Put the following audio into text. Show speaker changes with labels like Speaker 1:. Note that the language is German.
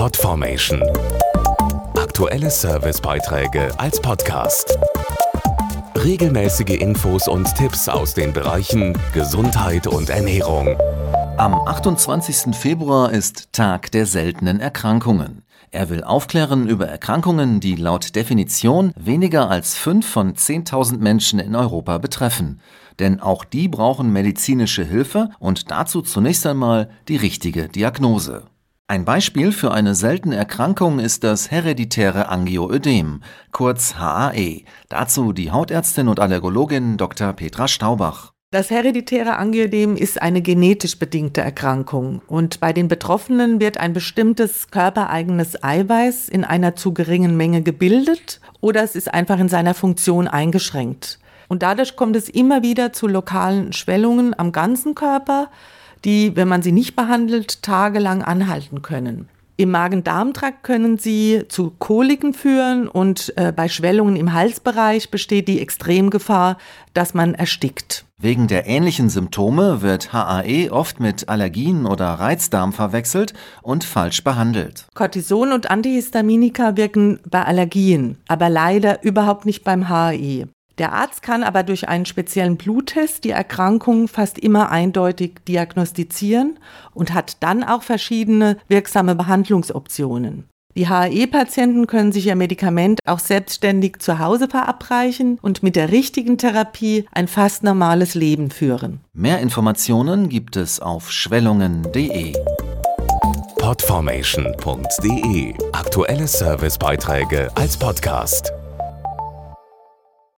Speaker 1: Podformation. Aktuelle Servicebeiträge als Podcast. Regelmäßige Infos und Tipps aus den Bereichen Gesundheit und Ernährung.
Speaker 2: Am 28. Februar ist Tag der seltenen Erkrankungen. Er will aufklären über Erkrankungen, die laut Definition weniger als 5 von 10.000 Menschen in Europa betreffen. Denn auch die brauchen medizinische Hilfe und dazu zunächst einmal die richtige Diagnose. Ein Beispiel für eine seltene Erkrankung ist das hereditäre Angioödem, kurz HAE. Dazu die Hautärztin und Allergologin Dr. Petra Staubach.
Speaker 3: Das hereditäre Angioödem ist eine genetisch bedingte Erkrankung und bei den Betroffenen wird ein bestimmtes körpereigenes Eiweiß in einer zu geringen Menge gebildet oder es ist einfach in seiner Funktion eingeschränkt. Und dadurch kommt es immer wieder zu lokalen Schwellungen am ganzen Körper, die, wenn man sie nicht behandelt, tagelang anhalten können. Im Magen-Darm-Trakt können sie zu Koliken führen und äh, bei Schwellungen im Halsbereich besteht die Extremgefahr, dass man erstickt.
Speaker 2: Wegen der ähnlichen Symptome wird HAE oft mit Allergien oder Reizdarm verwechselt und falsch behandelt.
Speaker 3: Cortison und Antihistaminika wirken bei Allergien, aber leider überhaupt nicht beim HAE. Der Arzt kann aber durch einen speziellen Bluttest die Erkrankung fast immer eindeutig diagnostizieren und hat dann auch verschiedene wirksame Behandlungsoptionen. Die HAE-Patienten können sich ihr Medikament auch selbstständig zu Hause verabreichen und mit der richtigen Therapie ein fast normales Leben führen.
Speaker 2: Mehr Informationen gibt es auf schwellungen.de.
Speaker 1: Podformation.de Aktuelle Servicebeiträge als Podcast.